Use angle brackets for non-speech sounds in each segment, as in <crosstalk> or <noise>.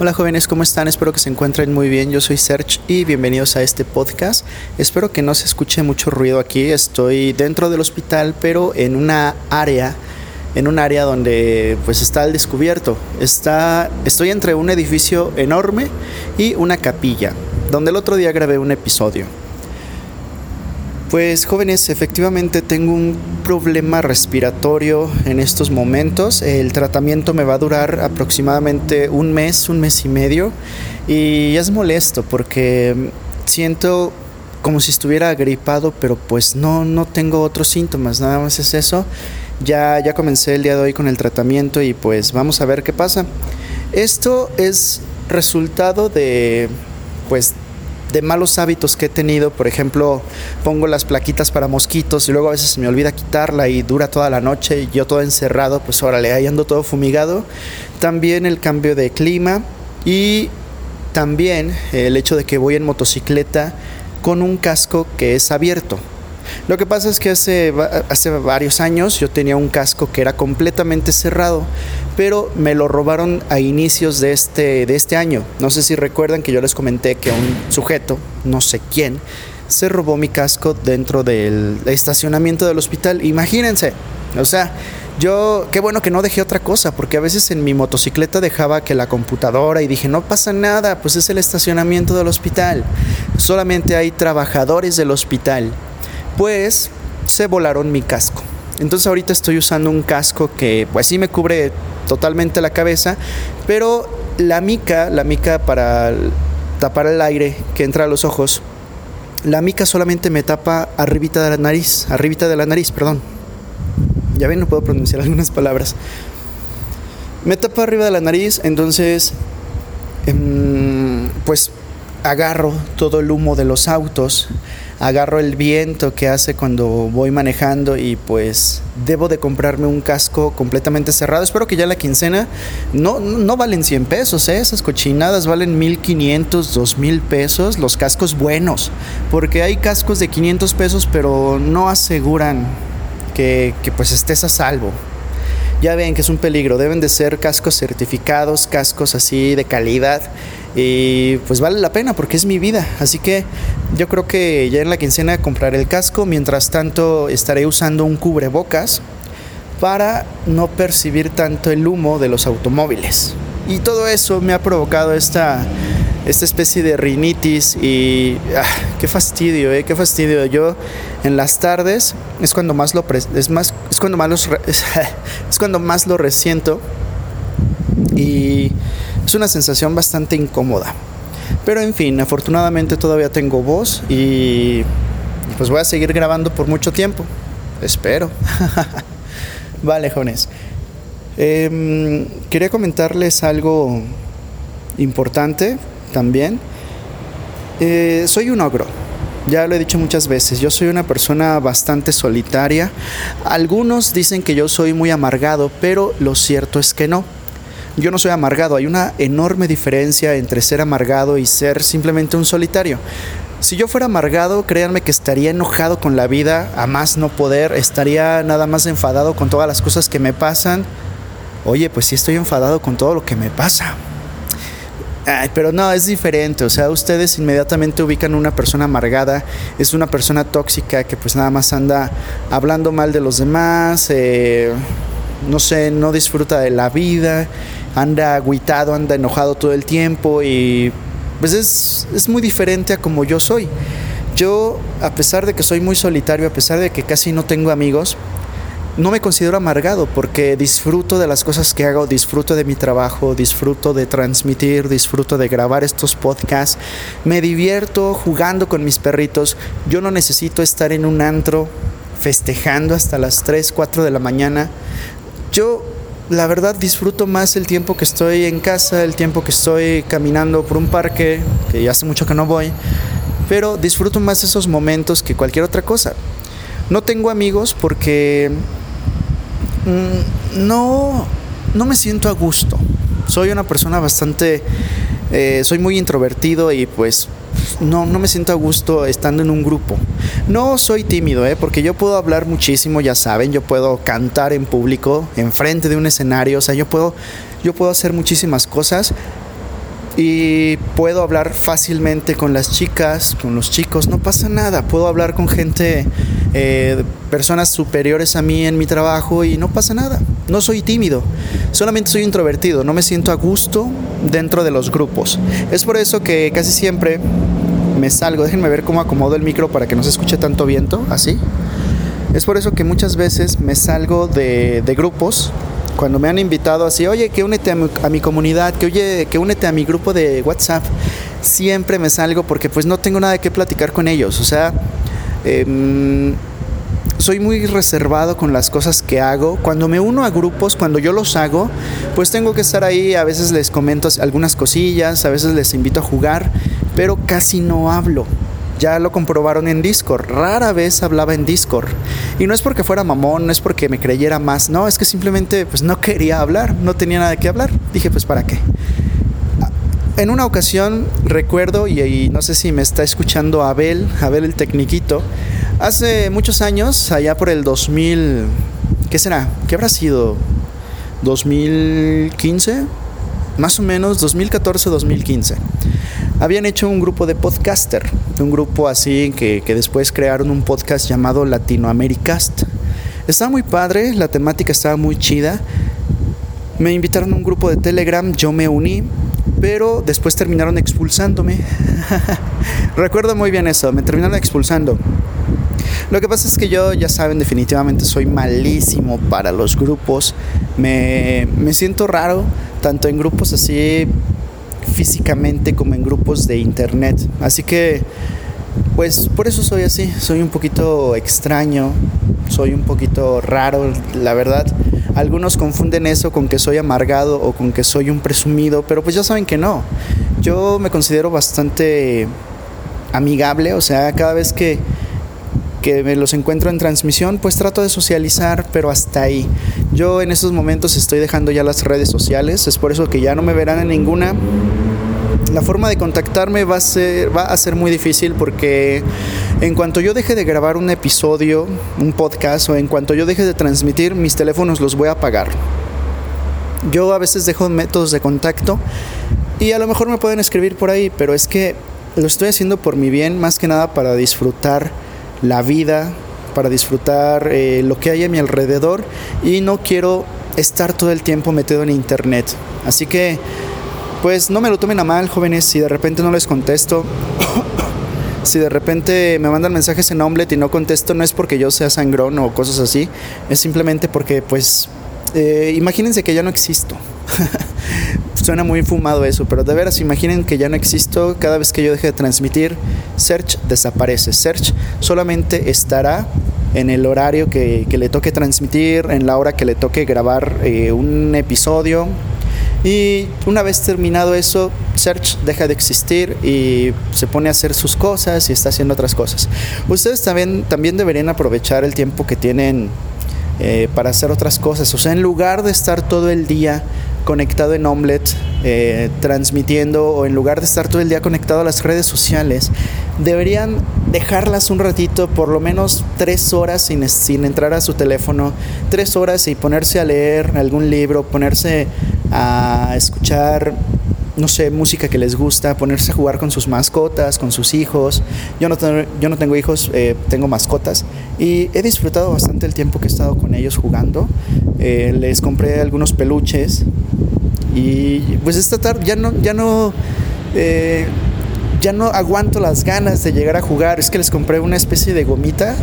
Hola jóvenes, ¿cómo están? Espero que se encuentren muy bien. Yo soy Serge y bienvenidos a este podcast. Espero que no se escuche mucho ruido aquí. Estoy dentro del hospital, pero en una área, en un área donde pues está al descubierto. Está, estoy entre un edificio enorme y una capilla, donde el otro día grabé un episodio. Pues jóvenes, efectivamente tengo un problema respiratorio en estos momentos. El tratamiento me va a durar aproximadamente un mes, un mes y medio. Y es molesto porque siento como si estuviera agripado, pero pues no, no tengo otros síntomas, nada más es eso. Ya, ya comencé el día de hoy con el tratamiento y pues vamos a ver qué pasa. Esto es resultado de pues de malos hábitos que he tenido. Por ejemplo, pongo las plaquitas para mosquitos y luego a veces se me olvida quitarla y dura toda la noche y yo todo encerrado, pues órale, ahí ando todo fumigado. También el cambio de clima y también el hecho de que voy en motocicleta con un casco que es abierto. Lo que pasa es que hace, hace varios años yo tenía un casco que era completamente cerrado, pero me lo robaron a inicios de este, de este año. No sé si recuerdan que yo les comenté que un sujeto, no sé quién, se robó mi casco dentro del estacionamiento del hospital. Imagínense, o sea, yo, qué bueno que no dejé otra cosa, porque a veces en mi motocicleta dejaba que la computadora y dije, no pasa nada, pues es el estacionamiento del hospital. Solamente hay trabajadores del hospital pues se volaron mi casco. Entonces ahorita estoy usando un casco que pues sí me cubre totalmente la cabeza, pero la mica, la mica para tapar el aire que entra a los ojos, la mica solamente me tapa arribita de la nariz, arribita de la nariz, perdón. Ya ven, no puedo pronunciar <laughs> algunas palabras. Me tapa arriba de la nariz, entonces em, pues agarro todo el humo de los autos agarro el viento que hace cuando voy manejando y pues debo de comprarme un casco completamente cerrado. Espero que ya la quincena no, no valen 100 pesos, ¿eh? esas cochinadas valen 1500, 2000 pesos, los cascos buenos, porque hay cascos de 500 pesos pero no aseguran que, que pues estés a salvo ya ven que es un peligro. Deben de ser cascos certificados, cascos así de calidad. Y pues vale la pena porque es mi vida. Así que yo creo que ya en la quincena compraré el casco. Mientras tanto estaré usando un cubrebocas para no percibir tanto el humo de los automóviles. Y todo eso me ha provocado esta esta especie de rinitis y ah, qué fastidio, eh, qué fastidio. Yo en las tardes es cuando más lo es más es cuando más los, <laughs> es cuando más lo resiento y es una sensación bastante incómoda. Pero en fin, afortunadamente todavía tengo voz y pues voy a seguir grabando por mucho tiempo. Espero. <laughs> vale, jóvenes. Em, quería comentarles algo importante también. Eh, soy un ogro. Ya lo he dicho muchas veces, yo soy una persona bastante solitaria. Algunos dicen que yo soy muy amargado, pero lo cierto es que no. Yo no soy amargado, hay una enorme diferencia entre ser amargado y ser simplemente un solitario. Si yo fuera amargado, créanme que estaría enojado con la vida, a más no poder, estaría nada más enfadado con todas las cosas que me pasan. Oye, pues sí estoy enfadado con todo lo que me pasa. Pero no, es diferente. O sea, ustedes inmediatamente ubican una persona amargada, es una persona tóxica que pues nada más anda hablando mal de los demás, eh, no sé, no disfruta de la vida, anda aguitado, anda enojado todo el tiempo y pues es, es muy diferente a como yo soy. Yo, a pesar de que soy muy solitario, a pesar de que casi no tengo amigos, no me considero amargado porque disfruto de las cosas que hago, disfruto de mi trabajo, disfruto de transmitir, disfruto de grabar estos podcasts, me divierto jugando con mis perritos. Yo no necesito estar en un antro festejando hasta las 3, 4 de la mañana. Yo la verdad disfruto más el tiempo que estoy en casa, el tiempo que estoy caminando por un parque, que ya hace mucho que no voy, pero disfruto más esos momentos que cualquier otra cosa. No tengo amigos porque Mm, no, no me siento a gusto. Soy una persona bastante, eh, soy muy introvertido y pues no, no me siento a gusto estando en un grupo. No soy tímido, ¿eh? porque yo puedo hablar muchísimo, ya saben, yo puedo cantar en público, enfrente de un escenario, o sea, yo puedo, yo puedo hacer muchísimas cosas, y puedo hablar fácilmente con las chicas, con los chicos, no pasa nada, puedo hablar con gente, eh, personas superiores a mí en mi trabajo y no pasa nada, no soy tímido, solamente soy introvertido, no me siento a gusto dentro de los grupos. Es por eso que casi siempre me salgo, déjenme ver cómo acomodo el micro para que no se escuche tanto viento, así. Es por eso que muchas veces me salgo de, de grupos cuando me han invitado así, oye, que únete a mi, comunidad, que oye, que únete a mi grupo de WhatsApp, siempre me salgo porque pues no tengo nada que platicar con ellos. O sea, em, soy muy reservado con las cosas que hago. Cuando me uno a grupos, cuando yo los hago, pues tengo que estar ahí, a veces les comento algunas cosillas, a veces les invito a jugar, pero casi no hablo. Ya lo comprobaron en Discord. Rara vez hablaba en Discord. Y no es porque fuera mamón, no es porque me creyera más. No, es que simplemente pues no quería hablar. No tenía nada que hablar. Dije, pues ¿para qué? En una ocasión recuerdo, y, no sé si me está escuchando Abel, Abel el Tecniquito, hace muchos años, allá por el 2000, ¿qué será? ¿Qué habrá sido? ¿2015? Más o menos 2014-2015 habían hecho un grupo de podcaster, un grupo así que, después crearon un podcast llamado Latinoamericast. Estaba muy padre, la temática estaba muy chida. Me invitaron a un grupo de Telegram, yo me uní, pero después terminaron expulsándome. <laughs> Recuerdo muy bien eso, me terminaron expulsando. Lo que pasa es que yo, ya saben, definitivamente soy malísimo para los grupos. Me, me siento raro, tanto en grupos así físicamente como en grupos de internet. Así que, pues por eso soy así, soy un poquito extraño, soy un poquito raro, la verdad. Algunos confunden eso con que soy amargado o con que soy un presumido, pero pues ya saben que no. Yo me considero bastante amigable, o sea, cada vez que que me los encuentro en transmisión, pues trato de socializar, pero hasta ahí. Yo en estos momentos estoy dejando ya las redes sociales, es por eso que ya no me verán en ninguna. La forma de contactarme va a ser, muy difícil porque en cuanto yo deje de grabar un episodio, un podcast, o en cuanto yo deje de transmitir, mis teléfonos los voy a apagar. Yo a veces dejo métodos de contacto y a lo mejor me pueden escribir por ahí, pero es que lo estoy haciendo por mi bien, más que nada para disfrutar la vida, para disfrutar eh, lo que hay a mi alrededor y no quiero estar todo el tiempo metido en internet. Así que, pues no me lo tomen a mal, jóvenes, si de repente no les contesto. <coughs> si de repente me mandan mensajes en Omelette y no contesto, no es porque yo sea sangrón o cosas así, es simplemente porque, pues, eh, imagínense que ya no existo. <laughs> Suena muy fumado eso, pero de veras imaginen que ya no existo. Cada vez que yo deje de transmitir, Search desaparece. Search solamente estará en el horario que, le toque transmitir, en la hora que le toque grabar eh, un episodio. Y una vez terminado eso, Search deja de existir y se pone a hacer sus cosas y está haciendo otras cosas. Ustedes también, también deberían aprovechar el tiempo que tienen eh, para hacer otras cosas. O sea, en lugar de estar todo el día conectado en Omelette, eh, transmitiendo, o en lugar de estar todo el día conectado a las redes sociales, deberían dejarlas un ratito, por lo menos tres horas sin entrar a su teléfono, tres horas y ponerse a leer algún libro, ponerse a escuchar no sé, música que les gusta, ponerse a jugar con sus mascotas, con sus hijos. Yo no, tengo, yo no tengo hijos, eh, tengo mascotas y he disfrutado bastante el tiempo que he estado con ellos jugando. Eh, les compré algunos peluches y pues esta tarde ya no, ya no, eh, ya no aguanto las ganas de llegar a jugar. Es que les compré una especie de gomita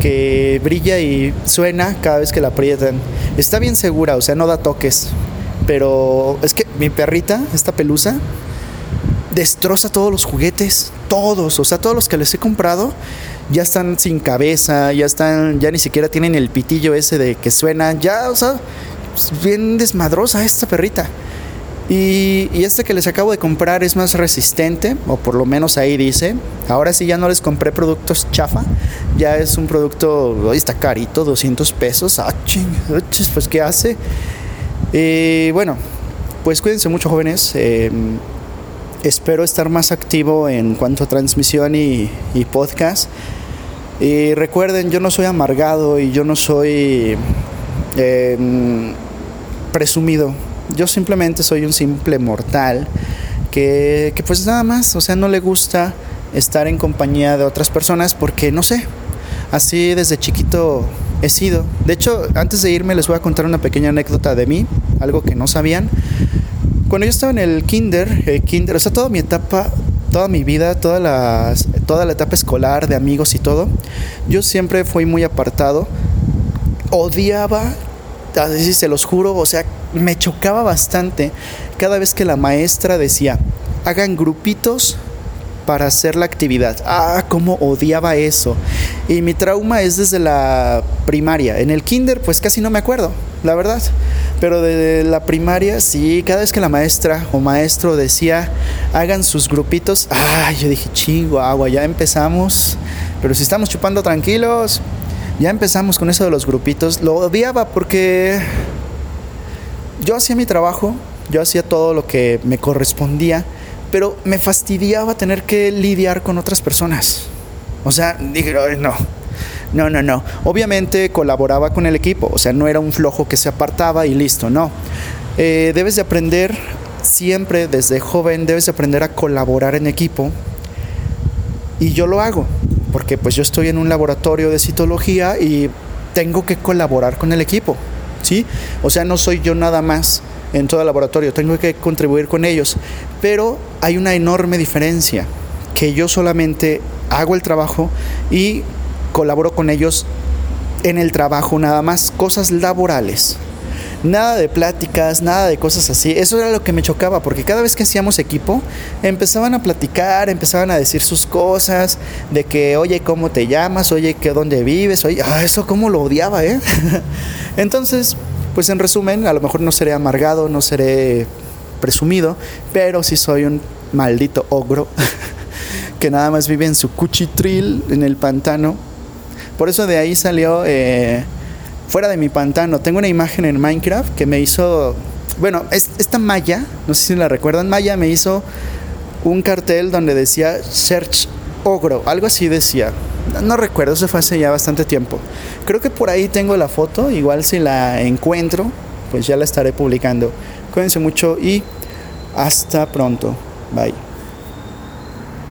que brilla y suena cada vez que la aprietan. Está bien segura, o sea, no da toques. Pero es que mi perrita, esta pelusa, destroza todos los juguetes, todos, o sea, todos los que les he comprado ya están sin cabeza, ya están, ya ni siquiera tienen el pitillo ese de que suena, ya, o sea, bien desmadrosa esta perrita. Y, y, este que les acabo de comprar es más resistente, o por lo menos ahí dice. Ahora sí ya no les compré productos chafa, ya es un producto, hoy está carito, 200 pesos. Ah, pues ¿qué hace? Y bueno, pues cuídense mucho jóvenes. Em, espero estar más activo en cuanto a transmisión y, podcast. Y recuerden, yo no soy amargado y yo no soy em, presumido. Yo simplemente soy un simple mortal que, que pues nada más, o sea, no le gusta estar en compañía de otras personas porque no sé, así desde chiquito he sido. De hecho, antes de irme les voy a contar una pequeña anécdota de mí, algo que no sabían. Cuando yo estaba en el kinder, el kinder, o sea, toda mi etapa, toda mi vida, toda la, toda la etapa escolar de amigos y todo, yo siempre fui muy apartado. Odiaba, así se los juro, o sea, me chocaba bastante cada vez que la maestra decía, hagan grupitos para hacer la actividad. Ah, cómo odiaba eso. Y mi trauma es desde la primaria. En el kinder, pues casi no me acuerdo, la verdad. Pero de la primaria, sí, cada vez que la maestra o maestro decía, hagan sus grupitos, ah, yo dije, agua, ya empezamos. Pero si estamos chupando tranquilos, ya empezamos con eso de los grupitos. Lo odiaba porque yo hacía mi trabajo, yo hacía todo lo que me correspondía pero me fastidiaba tener que lidiar con otras personas. O sea, dije, no, no, no, no. Obviamente colaboraba con el equipo, o sea, no era un flojo que se apartaba y listo, no. Eh, debes de aprender siempre, desde joven, debes de aprender a colaborar en equipo. Y yo lo hago, porque pues yo estoy en un laboratorio de citología y tengo que colaborar con el equipo, ¿sí? O sea, no soy yo nada más en todo el laboratorio, tengo que contribuir con ellos, pero hay una enorme diferencia, que yo solamente hago el trabajo y colaboro con ellos en el trabajo nada más, cosas laborales. Nada de pláticas, nada de cosas así. Eso era lo que me chocaba, porque cada vez que hacíamos equipo, empezaban a platicar, empezaban a decir sus cosas, de que, oye, ¿cómo te llamas? Oye, ¿qué, ¿dónde vives? Oye, ah, eso cómo lo odiaba, ¿eh? <laughs> Entonces, pues en resumen, a lo mejor no seré amargado, no seré presumido, pero sí soy un maldito ogro <laughs> que nada más vive en su cuchitril en el pantano. Por eso de ahí salió eh, fuera de mi pantano. Tengo una imagen en Minecraft que me hizo, bueno, esta Maya, no sé si la recuerdan, Maya me hizo un cartel donde decía Search Ogro, algo así decía. No recuerdo, eso fue hace ya bastante tiempo. Creo que por ahí tengo la foto, igual si la encuentro, pues ya la estaré publicando. Cuídense mucho y hasta pronto. Bye.